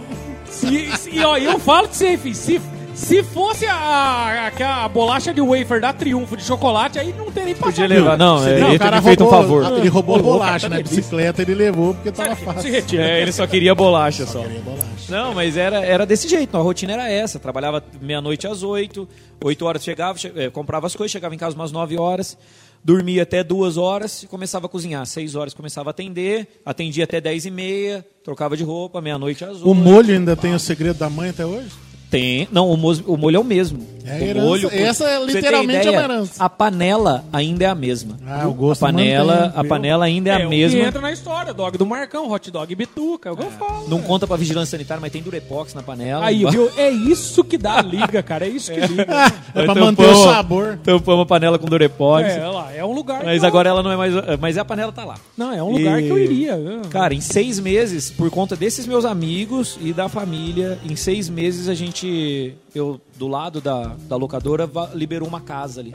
Se, se, ó, eu falo que você, filho, se, se fosse a, aquela bolacha de wafer da Triunfo de chocolate, aí não teria Podia passado. levar, não, é, Não, ele o cara teria feito um roubou- favor. Ele roubou louco, bolacha, né? delícia. Bicicleta ele levou porque tava fácil. É, ele só queria bolacha só. Queria bolacha. Não, mas era, era desse jeito, a rotina era essa. Trabalhava meia-noite às oito, oito horas chegava, che- eh, comprava as coisas, chegava em casa umas nove horas, dormia até duas horas e começava a cozinhar. Seis horas começava a atender, atendia até dez e meia, trocava de roupa, meia-noite às oito. O molho ainda tem o segredo da mãe até hoje? Tem. Não, o, mos- o molho é o mesmo. É herança. molho, Essa é pra literalmente ideia, uma herança. A panela ainda é a mesma. Ah, o gosto a panela, mantém, a panela ainda é, É, a mesma. entra na história, dog do Marcão, hot dog bituca, é o que eu falo. Não conta pra vigilância sanitária, mas tem durepox na panela. Aí, viu? É isso que dá a liga, cara. É isso que liga. É pra Então, manter o sabor. Tampamos a panela com durepox. É, lá, é um lugar. Mas agora ela não é mais. Mas a panela tá lá. Não, é um lugar E- que eu iria. viu? Cara, em seis meses, por conta desses meus amigos e da família, em seis meses a gente. Eu, do lado da, da locadora, liberou uma casa ali.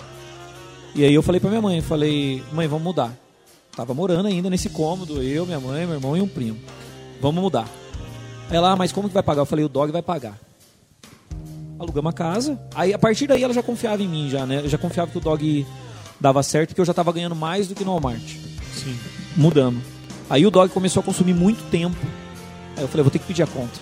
E aí eu falei pra minha mãe, falei, mãe, vamos mudar. Tava morando ainda nesse cômodo, eu, minha mãe, meu irmão e um primo. Vamos mudar. Ela, ah, mas como que vai pagar? Eu falei, o dog vai pagar. Alugamos a casa. Aí a partir daí ela já confiava em mim, já, né? Eu já confiava que o dog dava certo, porque eu já tava ganhando mais do que no Walmart. Sim. Mudamos. Aí o dog começou a consumir muito tempo. Aí eu falei, vou ter que pedir a conta.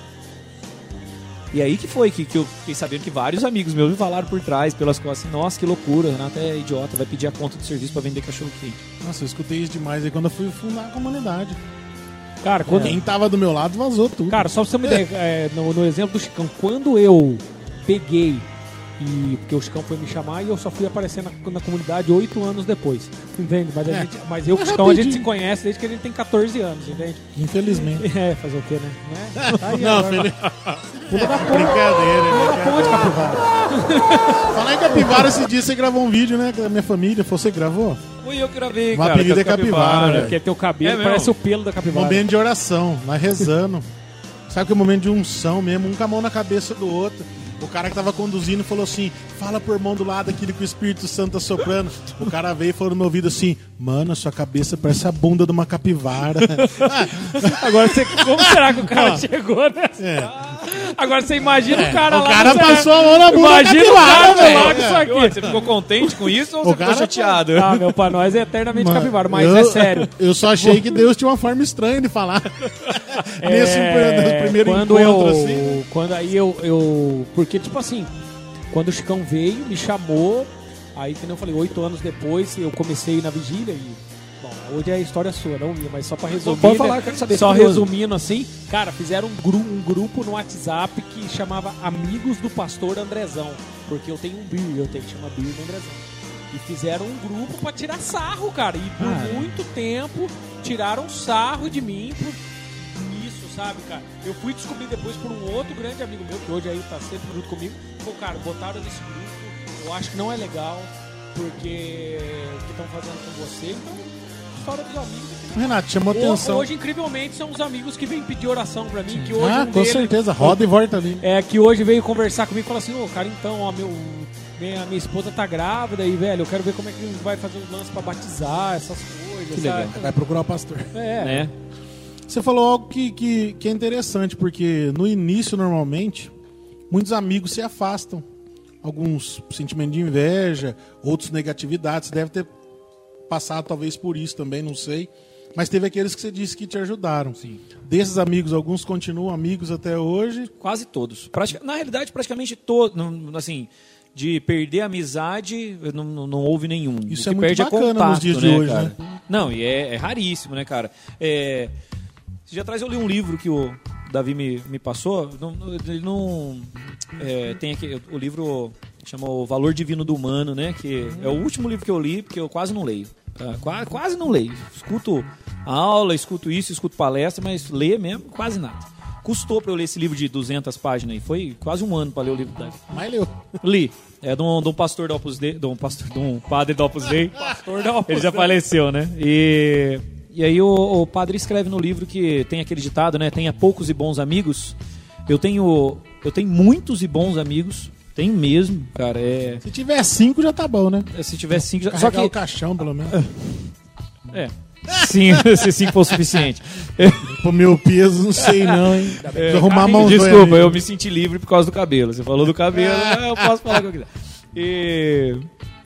E aí que foi que, que eu fiquei sabendo que vários amigos meus me falaram por trás, pelas costas, assim, nossa, que loucura, Renato é idiota, vai pedir a conta do serviço pra vender cachorro quente. Nossa, eu escutei isso demais aí quando eu fui fundar a comunidade. Cara, quando, Quem tava do meu lado vazou tudo. Cara, só pra você me ideia, é, no, no exemplo do Chicão, quando eu peguei e porque o Chicão foi me chamar e eu só fui aparecer na, na comunidade oito anos depois. Entende? Mas, a É. gente, mas eu e o É Chicão a gente se conhece desde que ele tem 14 anos, entende? Infelizmente. É, fazer o quê, né? né? Tá aí, Não, agora, filho. Pula da ponte. Brincadeira, Pula da ponte, capivara. Falar em capivara, esse dia você gravou um vídeo, né? Da minha família. Você gravou? Fui eu que gravei, O cara. apelido com é capivara, capivaras. velho. Porque teu cabelo É parece o pelo da Um capivara. momento de oração, nós rezando. Sabe que é um momento de unção mesmo, um com a mão na cabeça do outro. O cara que tava conduzindo falou assim: fala pro irmão do lado aquilo que o Espírito Santo tá soprando. O cara veio e falou no meu ouvido assim: Mano, a sua cabeça parece a bunda de uma capivara. Agora você, como será que o cara chegou, né? É. Agora você imagina o cara o lá. cara no- passou a mão na bunda da Imagina o cara lado com isso É. aqui. Você ficou contente com isso ou O você ficou cara- chateado? Ah, meu, pra nós é eternamente Mano, capivara, mas eu- é sério. Eu só achei que Deus tinha uma forma estranha de falar. Nesse É, primeiro quando encontro, eu, assim. Quando aí eu, eu. Porque, tipo assim, quando o Chicão veio, me chamou, aí, que eu falei, oito anos depois, eu comecei na vigília e. Hoje é a história sua, não minha, mas só pra resumir. Pode falar, né, quero saber, Só resumindo assim, cara, fizeram um, gru- um grupo no WhatsApp que chamava Amigos do Pastor Andrezão. Porque eu tenho um beer, eu tenho que chamar beer do Andrezão. E fizeram um grupo pra tirar sarro, cara. E por Ah, é. muito tempo tiraram sarro de mim por nisso, sabe, cara? Eu fui descobrir depois por um outro grande amigo meu, que hoje aí tá sempre junto comigo. Falou, cara, botaram nesse grupo, eu acho que não é legal, porque o que estão fazendo com você. Então, história dos amigos. Renato, chamou Ho- atenção. Hoje, incrivelmente, são os amigos que vêm pedir oração pra mim, que hoje ah, um com deles- certeza. Roda e volta ali. é, que hoje veio conversar comigo e falou assim, ô, cara, então, ó, meu, minha, minha esposa tá grávida e, velho, eu quero ver como é que vai fazer os lances pra batizar, essas coisas, Que sabe? legal. Vai procurar o pastor. É, Né? Você falou algo que, que, que é interessante, porque no início, normalmente, muitos amigos se afastam. Alguns sentimentos de inveja, outros negatividade. Você deve ter passado talvez por isso também, não sei. Mas teve aqueles que você disse que te ajudaram. Sim. Desses amigos, alguns continuam amigos até hoje. Quase todos. Pratica- Na realidade, praticamente todos. Assim, de perder a amizade, não, não, não houve nenhum. Isso é muito perde bacana contato, nos dias de né, hoje, cara? Não, e é, é raríssimo, né, cara? É, esses dias atrás eu li um livro que o Davi me, me passou, não- não- ele não. é, tem aqui, o livro chama O Valor Divino do Humano, né? Que é o último livro que eu li, porque eu quase não leio. tá? Qua- quase não leio. Escuto aula, escuto isso, escuto palestra, mas ler mesmo, quase nada. Custou pra eu ler esse livro de 200 páginas aí. Foi quase um ano pra ler o livro do Davi. Mas leu. Li. É de um, de um pastor do Opus Dei, de um, pastor, de um padre do Opus Dei. Ele já faleceu, né? E, e aí o, o padre escreve no livro que tem aquele ditado, né? Tenha poucos e bons amigos. Eu tenho, eu tenho muitos e bons amigos. Tem mesmo, cara. É, Se tiver cinco, já tá bom, né? se tiver cinco... já- Só Carregar que... o caixão, pelo menos. É. Sim, se cinco for o suficiente. Pro meu peso, não sei não, hein? Preciso arrumar a mão Desculpa, eu me senti livre por causa do cabelo. Você falou do cabelo, eu posso falar o que eu quiser. E,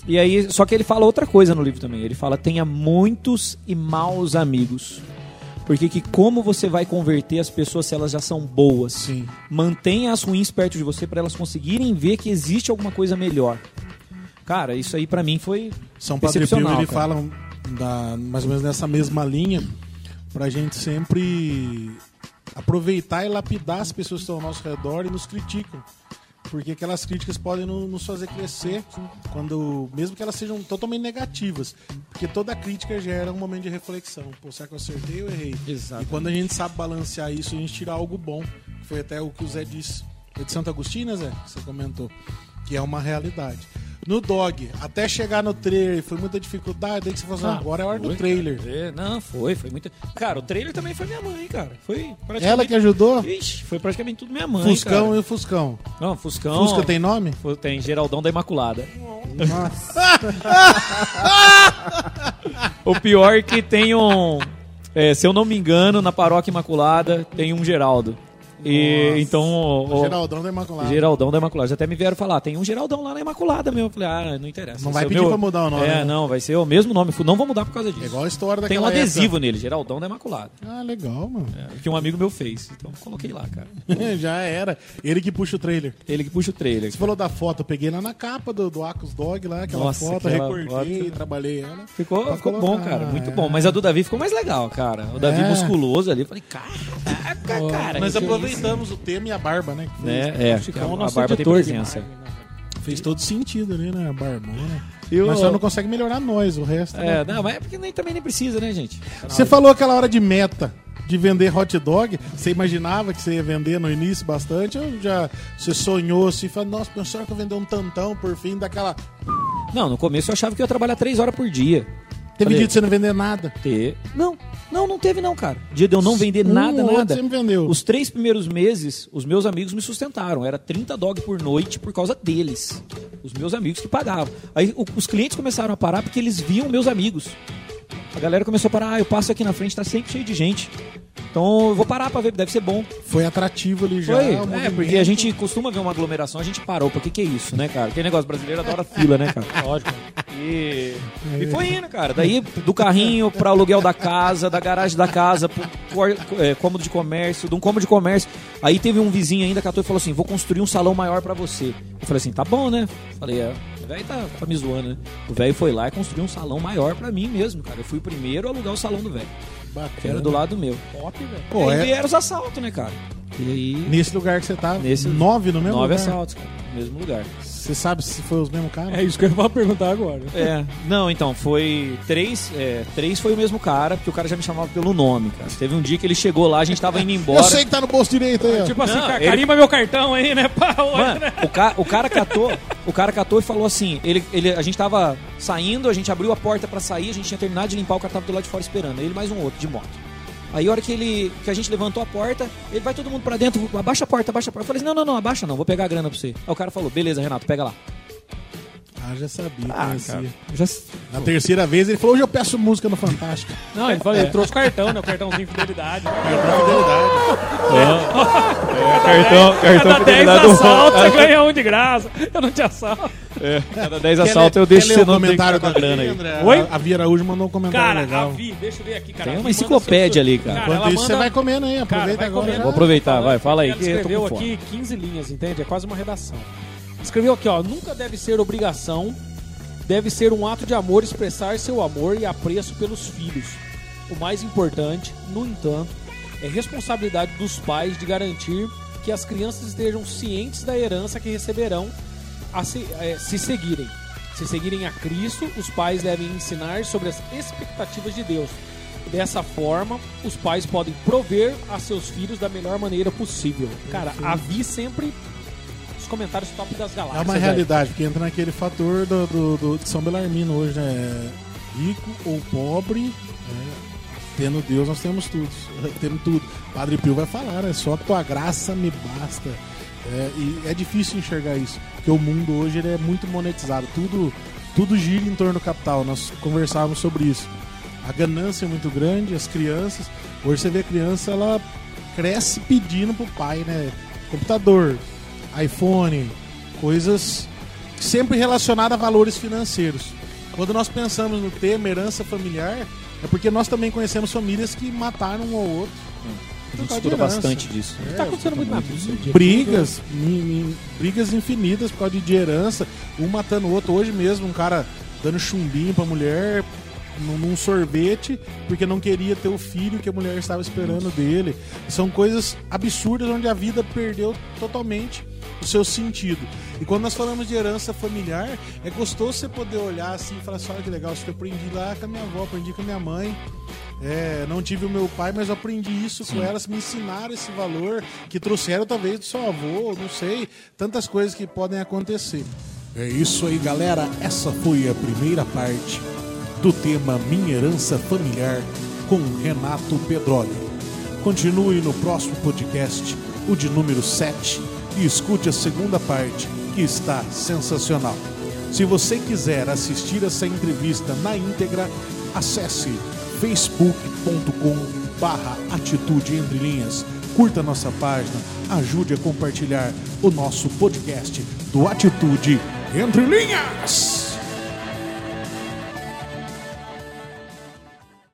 e aí, só que ele fala outra coisa no livro também. Ele fala: tenha muitos e maus amigos. Porque que como você vai converter as pessoas se elas já são boas? Sim. Mantenha as ruins perto de você para elas conseguirem ver que existe alguma coisa melhor. Cara, isso aí pra mim foi São Padre Pio, ele cara. fala da- mais ou menos nessa mesma linha pra gente sempre aproveitar e lapidar as pessoas que estão ao nosso redor e nos criticam. Porque aquelas críticas podem no- nos fazer crescer, quando mesmo que elas sejam totalmente negativas. Porque toda crítica gera um momento de reflexão. Pô, será que eu acertei ou errei? Exato. E quando a gente sabe balancear isso, a gente tira algo bom. Foi até o que o Zé disse. É de Santo Agostinho, né, Zé? Que você comentou. Que é uma realidade. No dog, até chegar no trailer, foi muita dificuldade. Aí que você falou assim, Ah, agora é a hora do trailer. É, não, foi, foi muito. Cara, o trailer também foi minha mãe, cara. Foi praticamente. Ela que ajudou? Ixi, foi praticamente tudo minha mãe. Fuscão cara. e o Fuscão. Não, Fuscão. Fusca tem nome? Tem Geraldão da Imaculada. Nossa. O pior é que tem um. é, se eu não me engano, na Paróquia Imaculada tem um Geraldo. E então. o- o- Geraldão da Imaculada. Geraldão da Imaculada. Até me vieram falar, tem um Geraldão lá na Imaculada mesmo. Eu falei, ah, não interessa. Não Vai o pedir pra mudar o nome, É, né? não, vai ser o mesmo nome. Não vou mudar por causa disso. É igual a história Tem daquela um adesivo nele, Geraldão da Imaculada. época. Ah, legal, mano. É, que um amigo meu fez. Então coloquei lá, cara. Já era. Ele que puxa o trailer. Ele que puxa o trailer. Você falou da foto, eu peguei lá na capa do, do Acos Dog lá, aquela Nossa, foto, aquela recortei, foto. trabalhei ela. Ficou, Pra ficou bom, cara. Muito é. bom. Mas a do Davi ficou mais legal, cara. O Davi É. musculoso ali. Eu falei, caraca, cara. Nós que aproveitamos o tema e a barba, né? que Né? É, Chicão, a, a nosso barba tem editor de presença. imagem, né? fez todo sentido ali, né? A barba, né? E o- Mas só não consegue melhorar nós, o resto. É, né? não, mas é porque nem, também nem precisa, né, gente? Você falou aquela hora de meta de vender hot dog. Você imaginava que você ia vender no início bastante? Ou já você sonhou assim, falou, nossa, pensou que eu vender um tantão por fim daquela. Não, no começo eu achava que eu ia trabalhar três horas por dia. Teve Falei- dia de você não vender nada. Ter. Não, não, não teve não, cara. Dia de eu não vender nada, Um outro nada. Você me vendeu. Os três primeiros meses, os meus amigos me sustentaram. Era 30 dog por noite por causa deles. Os meus amigos que pagavam. Aí o- os clientes começaram a parar porque eles viam meus amigos. A galera começou a parar, ah, eu passo aqui na frente, tá sempre cheio de gente. Então eu vou parar pra ver, deve ser bom. Foi atrativo ali já. Foi, é, porque a gente costuma ver uma aglomeração, a gente parou. Por que que é isso, né, cara? Aquele negócio brasileiro adora fila, né, cara? Lógico. E, e foi indo, cara. Daí do carrinho pra aluguel da casa, da garagem da casa, pro cor- é, cômodo de comércio, de um cômodo de comércio. Aí teve um vizinho ainda que e falou assim: vou construir um salão maior pra você. Eu falei assim: tá bom, né? Falei, é. O velho tá, tá me zoando, né? O velho foi lá e construiu um salão maior pra mim mesmo, cara. Eu fui o primeiro a alugar o salão do velho. Que era Bacana. do lado meu. Top, velho. Pô, e aí é- vieram os assaltos, né, cara? E aí. Nesse lugar que você tá, Nesse- nove no mesmo Nove lugar? assaltos, cara. No mesmo lugar. Você sabe se foi os mesmos caras? É isso que eu ia perguntar agora. É, não, então, foi três, é, três foi o mesmo cara, porque o cara já me chamava pelo nome, cara. Teve um dia que ele chegou lá, a gente tava indo embora. Eu sei que tá no bolso direito aí, ó. Tipo assim, Não, ele- carimba meu cartão aí, né? Hoje, Mano, né? o, ca, o cara catou, o cara catou e falou assim, ele, ele, a gente tava saindo, a gente abriu a porta pra sair, a gente tinha terminado de limpar, o cara tava do lado de fora esperando, ele mais um outro de moto. Aí a hora que ele que a gente levantou a porta, ele vai todo mundo pra dentro, abaixa a porta, abaixa a porta. Eu falei assim, não, não, não, abaixa não, vou pegar a grana pra você. Aí o cara falou, beleza, Renato, pega lá. Ah, já sabia, Ah, conhecia. cara, já, Na terceira vez ele falou, hoje eu peço música no Fantástico. Não, ele, falou, ele trouxe o cartão, né? O cartãozinho de fidelidade. cartão, cartão Cada 10 assaltos você ganha um de graça. Eu não te assalto. Cada 10 Quer assaltos eu deixo você não comentário da grana aí. Oi? A, a Via Araújo mandou um comentário Cara, legal. a Vi, deixa eu ver aqui, cara. Tem uma enciclopédia ali, cara. Cara, Enquanto isso, você vai comendo aí, Cara, aproveita vai agora. comendo. Vou aproveitar, vai, fala aí, Ela que escreveu aqui 15 linhas, entende? É quase uma redação. Escreveu aqui, ó. Nunca deve ser obrigação, deve ser um ato de amor expressar seu amor e apreço pelos filhos. O mais importante, no entanto, É responsabilidade dos pais de garantir que as crianças estejam cientes da herança que receberão a se, eh, se seguirem. Se seguirem a Cristo, os pais devem ensinar sobre as expectativas de Deus. Dessa forma, os pais podem prover a seus filhos da melhor maneira possível. Cara, a Vi sempre os comentários top das É galáxias. uma velho. realidade, porque entra naquele fator do, do, do- de São Belarmino hoje, né? Rico ou pobre, né? tendo Deus nós temos tudo. Temos tudo. Padre Pio vai falar, né? Só tua graça me basta. É, e é difícil enxergar isso, porque o mundo hoje ele é muito monetizado. Tudo, tudo gira em torno do capital. Nós conversávamos sobre isso. A ganância é muito grande, as crianças. Hoje você vê a criança, ela cresce pedindo pro pai, né? Computador, iPhone, coisas sempre relacionadas a valores financeiros. Quando nós pensamos no tema herança familiar, é porque nós também conhecemos famílias que mataram um ao outro. A gente estuda bastante disso. É, Tá acontecendo muito na mídia. brigas, brigas infinitas por causa de, herança, um matando o outro. Hoje mesmo, um cara dando chumbinho pra mulher num sorvete porque não queria ter o filho que a mulher estava esperando dele. São coisas absurdas onde a vida perdeu totalmente o seu sentido. E quando nós falamos de herança familiar, é gostoso você poder olhar assim e falar assim: olha que legal, isso que eu aprendi lá com a minha avó, aprendi com a minha mãe. É, não tive o meu pai, mas eu aprendi isso com elas, me ensinaram esse valor, que trouxeram talvez do seu avô, não sei, tantas coisas que podem acontecer. É isso aí, galera. Essa foi a primeira parte do tema Minha Herança Familiar com Renato Pedroli. Continue no próximo podcast, o de número 7, e escute a segunda parte, que está sensacional. Se você quiser assistir essa entrevista na íntegra, acesse facebook.com barra atitude entre linhas. Curta nossa página, ajude a compartilhar o nosso podcast do Atitude Entre Linhas.